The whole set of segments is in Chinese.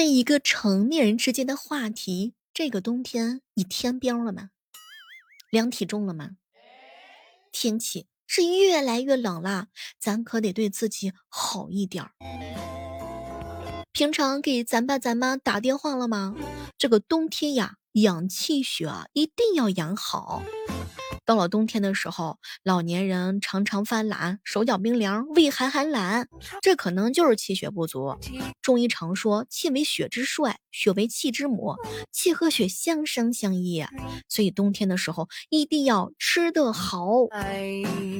在一个成年人之间的话题，这个冬天你添膘了吗？量体重了吗？天气是越来越冷了，咱可得对自己好一点儿。平常给咱爸咱妈打电话了吗？这个冬天呀，养气血啊，一定要养好。到了冬天的时候，老年人常常犯懒，手脚冰凉，畏寒寒懒，这可能就是气血不足。中医常说，气为血之帅，血为气之母，气和血相生相依，所以冬天的时候一定要吃得好。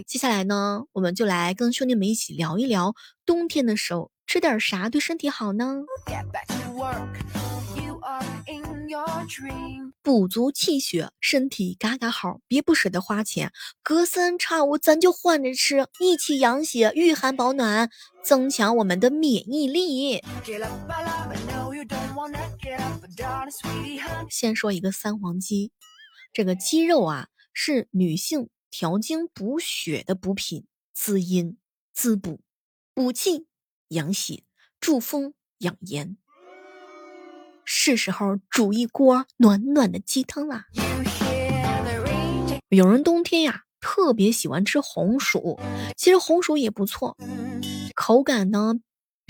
接下来呢，我们就来跟兄弟们一起聊一聊，冬天的时候吃点啥对身体好呢？补足气血，身体嘎嘎好，别不舍得花钱，隔三差五咱就换着吃，一起养血、御寒保暖，增强我们的免疫力。先说一个三黄鸡，这个鸡肉啊是女性调经补血的补品，滋阴滋补，补气养血，助风养颜。是时候煮一锅暖暖的鸡汤啦！有人冬天呀特别喜欢吃红薯，其实红薯也不错，口感呢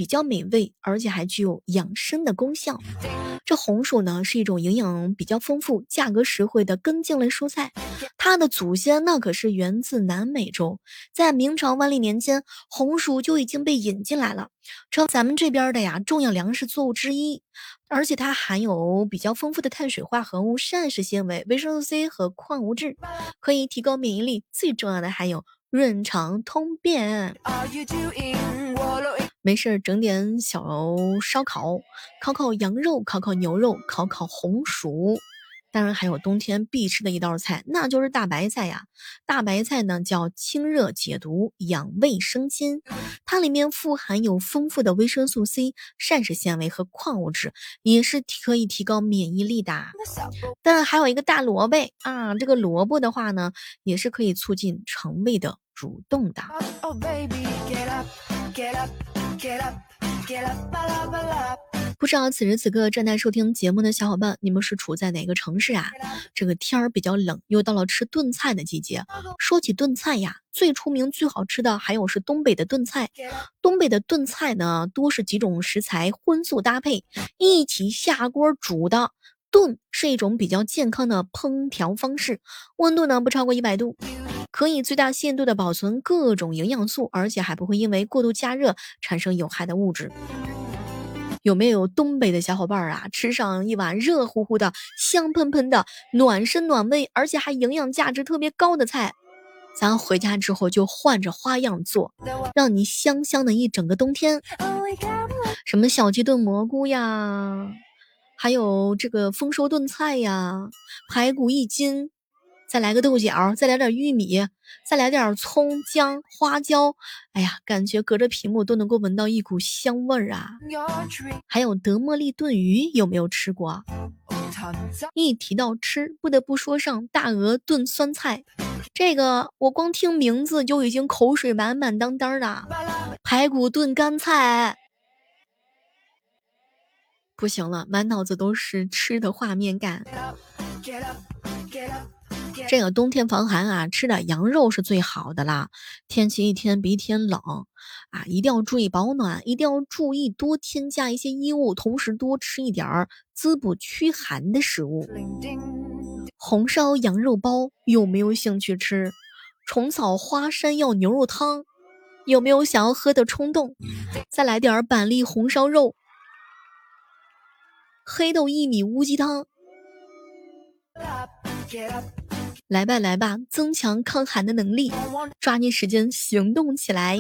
比较美味，而且还具有养生的功效。这红薯呢是一种营养比较丰富、价格实惠的根茎类蔬菜，它的祖先那可是源自南美洲，在明朝万历年间，红薯就已经被引进来了，成咱们这边的呀重要粮食作物之一。而且它含有比较丰富的碳水化合物、膳食纤维、维生素 C 和矿物质，可以提高免疫力。最重要的还有润肠通便。没事儿，整点小烧烤，烤烤羊肉，烤烤牛肉，烤烤红薯。当然还有冬天必吃的一道菜，那就是大白菜呀。大白菜呢叫清热解毒、养胃生津，它里面富含有丰富的维生素 C、膳食纤维和矿物质，也是可以提高免疫力的。当然还有一个大萝卜啊，这个萝卜的话呢，也是可以促进肠胃的蠕动的。不知道此时此刻正在收听节目的小伙伴，你们是处在哪个城市啊？这个天儿比较冷，又到了吃炖菜的季节。说起炖菜呀，最出名、最好吃的还有是东北的炖菜。东北的炖菜呢，多是几种食材荤素搭配一起下锅煮的。炖是一种比较健康的烹调方式，温度呢不超过一百度，可以最大限度的保存各种营养素，而且还不会因为过度加热产生有害的物质。有没有东北的小伙伴啊？吃上一碗热乎乎的、香喷喷的、暖身暖胃，而且还营养价值特别高的菜，咱回家之后就换着花样做，让你香香的一整个冬天。什么小鸡炖蘑菇呀，还有这个丰收炖菜呀，排骨一斤。再来个豆角，再来点玉米，再来点葱姜花椒，哎呀，感觉隔着屏幕都能够闻到一股香味儿啊！还有德莫利炖鱼，有没有吃过？一提到吃，不得不说上大鹅炖酸菜，这个我光听名字就已经口水满满当当的。排骨炖干菜，不行了，满脑子都是吃的画面感。这个冬天防寒啊，吃点羊肉是最好的啦。天气一天比一天冷啊，一定要注意保暖，一定要注意多添加一些衣物，同时多吃一点儿滋补驱寒的食物。红烧羊肉包有没有兴趣吃？虫草花山药牛肉汤有没有想要喝的冲动？再来点板栗红烧肉，黑豆薏米乌鸡汤。来吧，来吧，增强抗寒的能力，抓紧时间行动起来。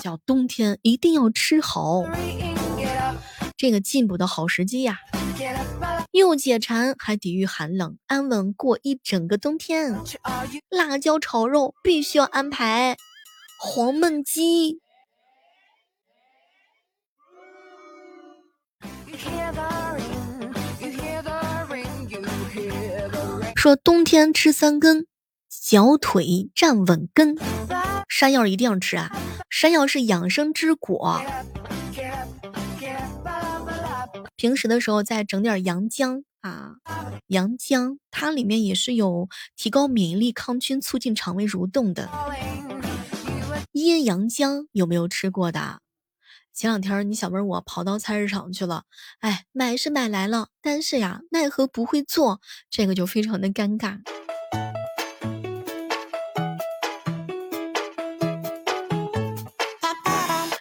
叫冬天一定要吃好，这个进补的好时机呀，又解馋还抵御寒冷，安稳过一整个冬天。辣椒炒肉必须要安排，黄焖鸡。说冬天吃三根，小腿站稳根。山药一定要吃啊！山药是养生之果。平时的时候再整点阳姜啊，阳姜它里面也是有提高免疫力、抗菌、促进肠胃蠕动的。椰阳姜有没有吃过的？前两天你小妹我跑到菜市场去了，哎，买是买来了，但是呀，奈何不会做，这个就非常的尴尬。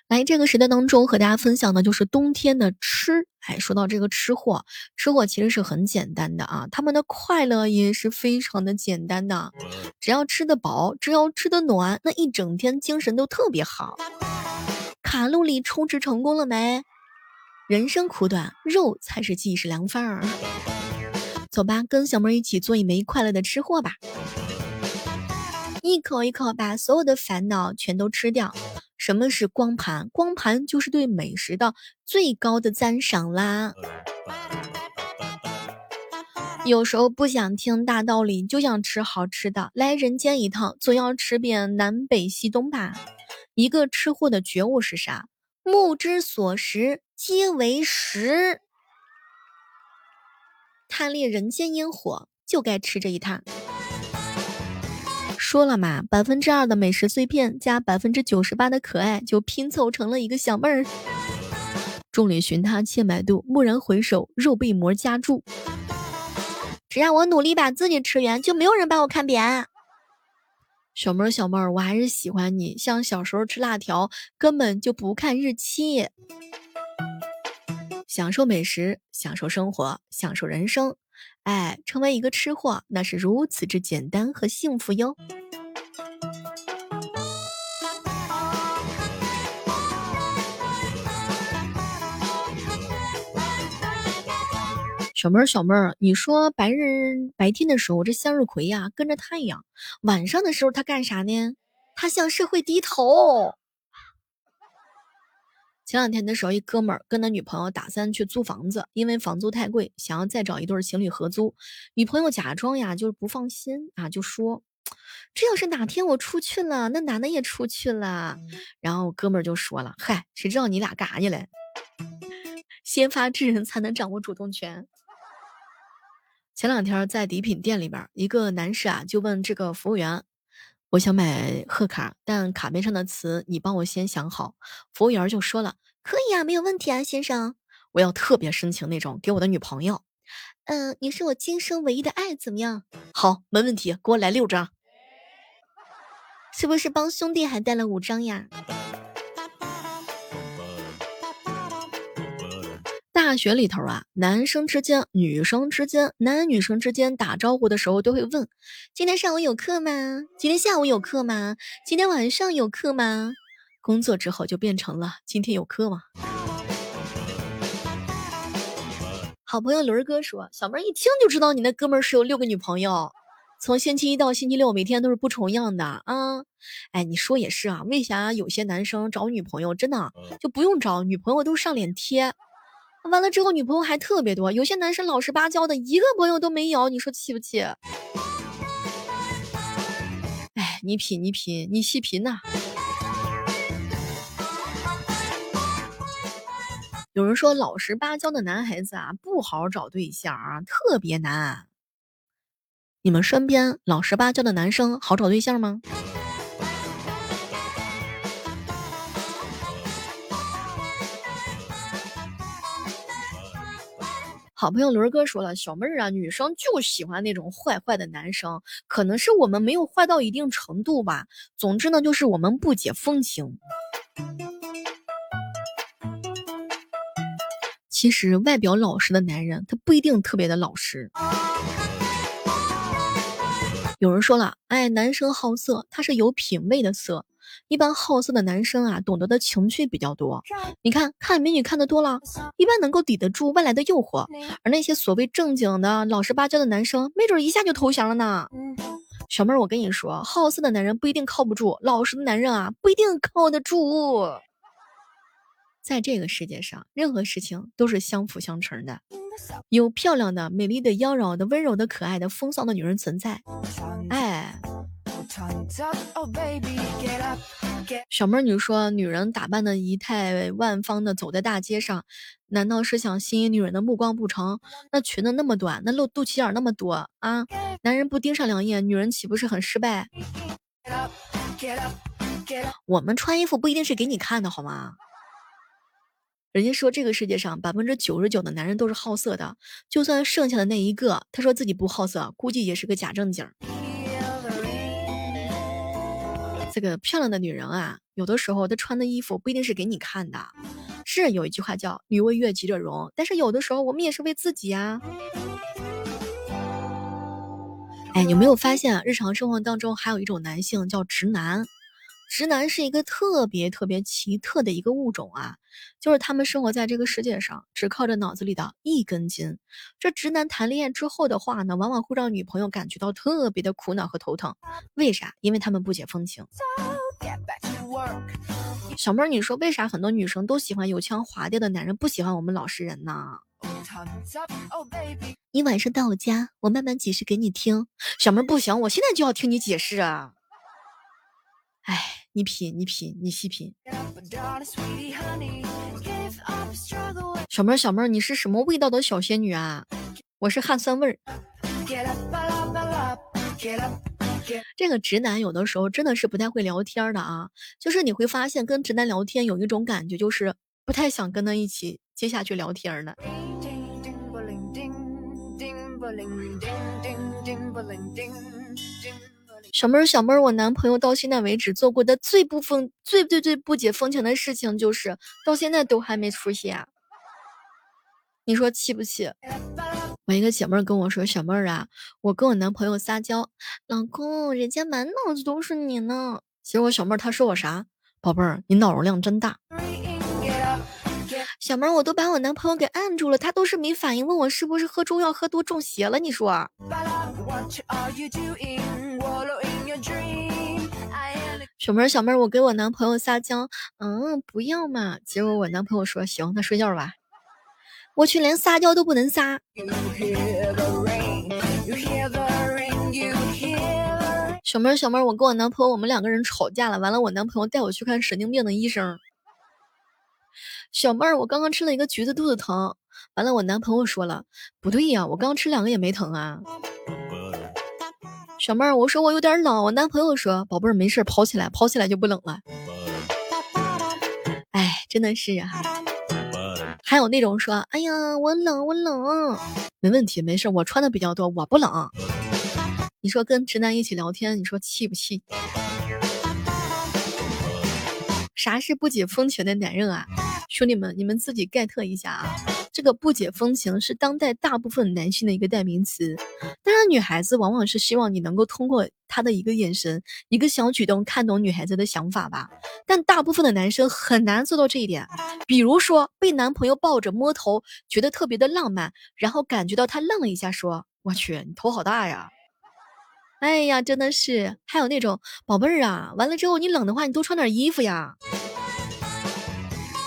来，这个时代当中和大家分享的就是冬天的吃。哎，说到这个吃货，吃货其实是很简单的啊，他们的快乐也是非常的简单的，只要吃得饱，只要吃得暖，那一整天精神都特别好。卡路里充值成功了没？人生苦短，肉才是即食良饭儿。走吧，跟小妹一起做一枚快乐的吃货吧。一口一口把所有的烦恼全都吃掉。什么是光盘？光盘就是对美食的最高的赞赏啦。有时候不想听大道理，就想吃好吃的。来人间一趟，总要吃遍南北西东吧。一个吃货的觉悟是啥？目之所食，皆为食。贪恋人间烟火，就该吃这一趟。说了嘛，百分之二的美食碎片加百分之九十八的可爱，就拼凑成了一个小妹儿。众里寻他千百度，蓦然回首，肉被馍夹住。只要我努力把自己吃圆，就没有人把我看扁。小妹儿，小妹儿，我还是喜欢你。像小时候吃辣条，根本就不看日期。享受美食，享受生活，享受人生。哎，成为一个吃货，那是如此之简单和幸福哟。小妹儿，小妹儿，你说白日白天的时候，这向日葵呀跟着太阳；晚上的时候，它干啥呢？它向社会低头。前两天的时候，一哥们儿跟他女朋友打算去租房子，因为房租太贵，想要再找一对情侣合租。女朋友假装呀就是不放心啊，就说：“这要是哪天我出去了，那男的也出去了。”然后哥们儿就说了：“嗨，谁知道你俩干啥去了？先发制人才能掌握主动权。”前两天在礼品店里边，一个男士啊就问这个服务员：“我想买贺卡，但卡片上的词你帮我先想好。”服务员就说了：“可以啊，没有问题啊，先生。我要特别深情那种，给我的女朋友。嗯，你是我今生唯一的爱，怎么样？好，没问题，给我来六张。是不是帮兄弟还带了五张呀？”大学里头啊，男生之间、女生之间、男女生之间打招呼的时候都会问：“今天上午有课吗？今天下午有课吗？今天晚上有课吗？”工作之后就变成了“今天有课吗？”好朋友轮哥说：“小妹一听就知道你那哥们是有六个女朋友，从星期一到星期六每天都是不重样的啊！”哎，你说也是啊，为啥有些男生找女朋友真的就不用找女朋友都上脸贴？完了之后，女朋友还特别多，有些男生老实巴交的，一个朋友都没有，你说气不气？哎，你品，你品，你细品呐。有人说，老实巴交的男孩子啊，不好找对象啊，特别难。你们身边老实巴交的男生好找对象吗？好朋友轮哥说了，小妹儿啊，女生就喜欢那种坏坏的男生，可能是我们没有坏到一定程度吧。总之呢，就是我们不解风情。其实外表老实的男人，他不一定特别的老实。有人说了，哎，男生好色，他是有品位的色。一般好色的男生啊，懂得的情趣比较多。你看看美女看的多了，一般能够抵得住外来的诱惑。而那些所谓正经的、老实巴交的男生，没准一下就投降了呢。小妹儿，我跟你说，好色的男人不一定靠不住，老实的男人啊，不一定靠得住。在这个世界上，任何事情都是相辅相成的。有漂亮的、美丽的、妖娆的、温柔的、可爱的、风骚的女人存在，哎。小妹儿，你说女人打扮的仪态万方的走在大街上，难道是想吸引女人的目光不成？那裙子那么短，那露肚脐眼那么多啊，男人不盯上两眼，女人岂不是很失败？我们穿衣服不一定是给你看的，好吗？人家说这个世界上百分之九十九的男人都是好色的，就算剩下的那一个，他说自己不好色，估计也是个假正经。这个漂亮的女人啊，有的时候她穿的衣服不一定是给你看的。是有一句话叫“女为悦己者容”，但是有的时候我们也是为自己啊。哎，有没有发现日常生活当中还有一种男性叫直男？直男是一个特别特别奇特的一个物种啊，就是他们生活在这个世界上，只靠着脑子里的一根筋。这直男谈恋爱之后的话呢，往往会让女朋友感觉到特别的苦恼和头疼。为啥？因为他们不解风情。小妹儿，你说为啥很多女生都喜欢油腔滑调的男人，不喜欢我们老实人呢？你晚上到我家，我慢慢解释给你听。小妹儿不行，我现在就要听你解释啊！哎，你品，你品，你细品。小妹儿，小妹儿，你是什么味道的小仙女啊？我是汗酸味儿。这个直男有的时候真的是不太会聊天的啊，就是你会发现跟直男聊天有一种感觉，就是不太想跟他一起接下去聊天了。小妹儿，小妹儿，我男朋友到现在为止做过的最不风、最最最不解风情的事情，就是到现在都还没出现。你说气不气？我一个姐妹儿跟我说：“小妹儿啊，我跟我男朋友撒娇，老公，人家满脑子都是你呢。”结果小妹儿她说我啥？宝贝儿，你脑容量真大。小妹儿，我都把我男朋友给按住了，他都是没反应，问我是不是喝中药喝多中邪了？你说？小妹儿，小妹儿，我给我男朋友撒娇，嗯，不要嘛。结果我男朋友说，行，那睡觉吧。我去，连撒娇都不能撒。小妹儿，小妹儿，我跟我男朋友，我们两个人吵架了。完了，我男朋友带我去看神经病的医生。小妹儿，我刚刚吃了一个橘子，肚子疼。完了，我男朋友说了，不对呀，我刚吃两个也没疼啊。小妹儿，我说我有点冷，我男朋友说，宝贝儿没事，跑起来，跑起来就不冷了。哎，真的是啊。还有那种说，哎呀，我冷，我冷，没问题，没事，我穿的比较多，我不冷。你说跟直男一起聊天，你说气不气？啥是不解风情的男人啊？兄弟们，你们自己 get 一下啊！这个不解风情是当代大部分男性的一个代名词。当然，女孩子往往是希望你能够通过他的一个眼神、一个小举动看懂女孩子的想法吧。但大部分的男生很难做到这一点。比如说，被男朋友抱着摸头，觉得特别的浪漫，然后感觉到他愣了一下，说：“我去，你头好大呀！”哎呀，真的是。还有那种宝贝儿啊，完了之后你冷的话，你多穿点衣服呀。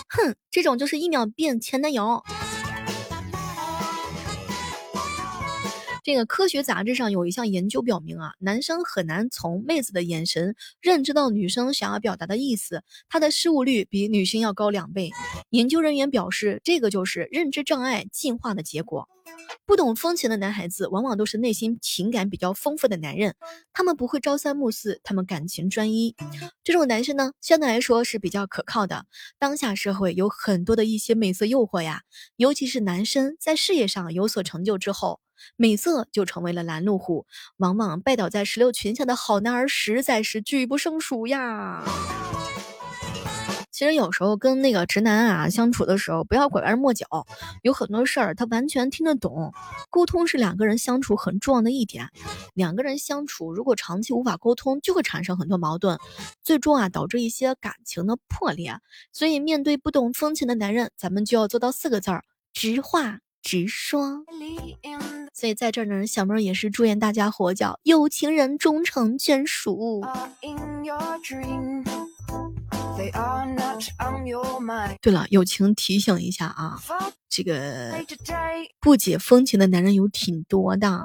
哼，这种就是一秒变前男友。这个科学杂志上有一项研究表明啊，男生很难从妹子的眼神认知到女生想要表达的意思，他的失误率比女性要高两倍。研究人员表示，这个就是认知障碍进化的结果。不懂风情的男孩子，往往都是内心情感比较丰富的男人。他们不会朝三暮四，他们感情专一。这种男生呢，相对来说是比较可靠的。当下社会有很多的一些美色诱惑呀，尤其是男生在事业上有所成就之后，美色就成为了拦路虎。往往拜倒在石榴裙下的好男儿，实在是举不胜数呀。其实有时候跟那个直男啊相处的时候，不要拐弯抹角，有很多事儿他完全听得懂。沟通是两个人相处很重要的一点。两个人相处如果长期无法沟通，就会产生很多矛盾，最终啊导致一些感情的破裂。所以面对不懂风情的男人，咱们就要做到四个字儿：直话直说。所以在这儿呢，小妹儿也是祝愿大家活叫有情人终成眷属。对了，友情提醒一下啊，这个不解风情的男人有挺多的。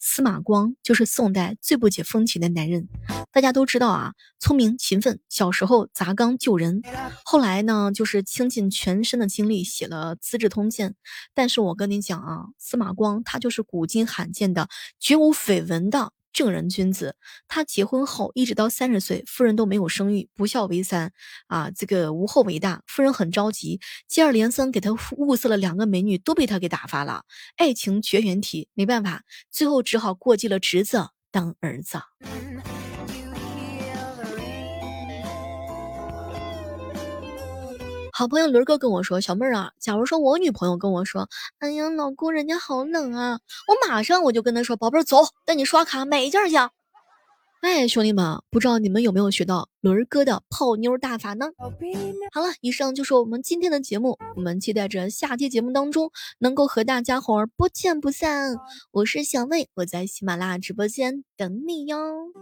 司马光就是宋代最不解风情的男人。大家都知道啊，聪明勤奋，小时候砸缸救人，后来呢，就是倾尽全身的精力写了《资治通鉴》。但是我跟你讲啊，司马光他就是古今罕见的绝无绯闻的。正人君子，他结婚后一直到三十岁，夫人都没有生育，不孝为三啊，这个无后为大。夫人很着急，接二连三给他物色了两个美女，都被他给打发了，爱情绝缘体，没办法，最后只好过继了侄子当儿子。好朋友伦哥跟我说：“小妹儿啊，假如说我女朋友跟我说，哎呀，老公人家好冷啊，我马上我就跟她说，宝贝儿走，带你刷卡买一件去。”哎，兄弟们，不知道你们有没有学到伦哥的泡妞大法呢？好了，以上就是我们今天的节目，我们期待着下期节目当中能够和大家伙儿不见不散。我是小魏，我在喜马拉雅直播间等你哟。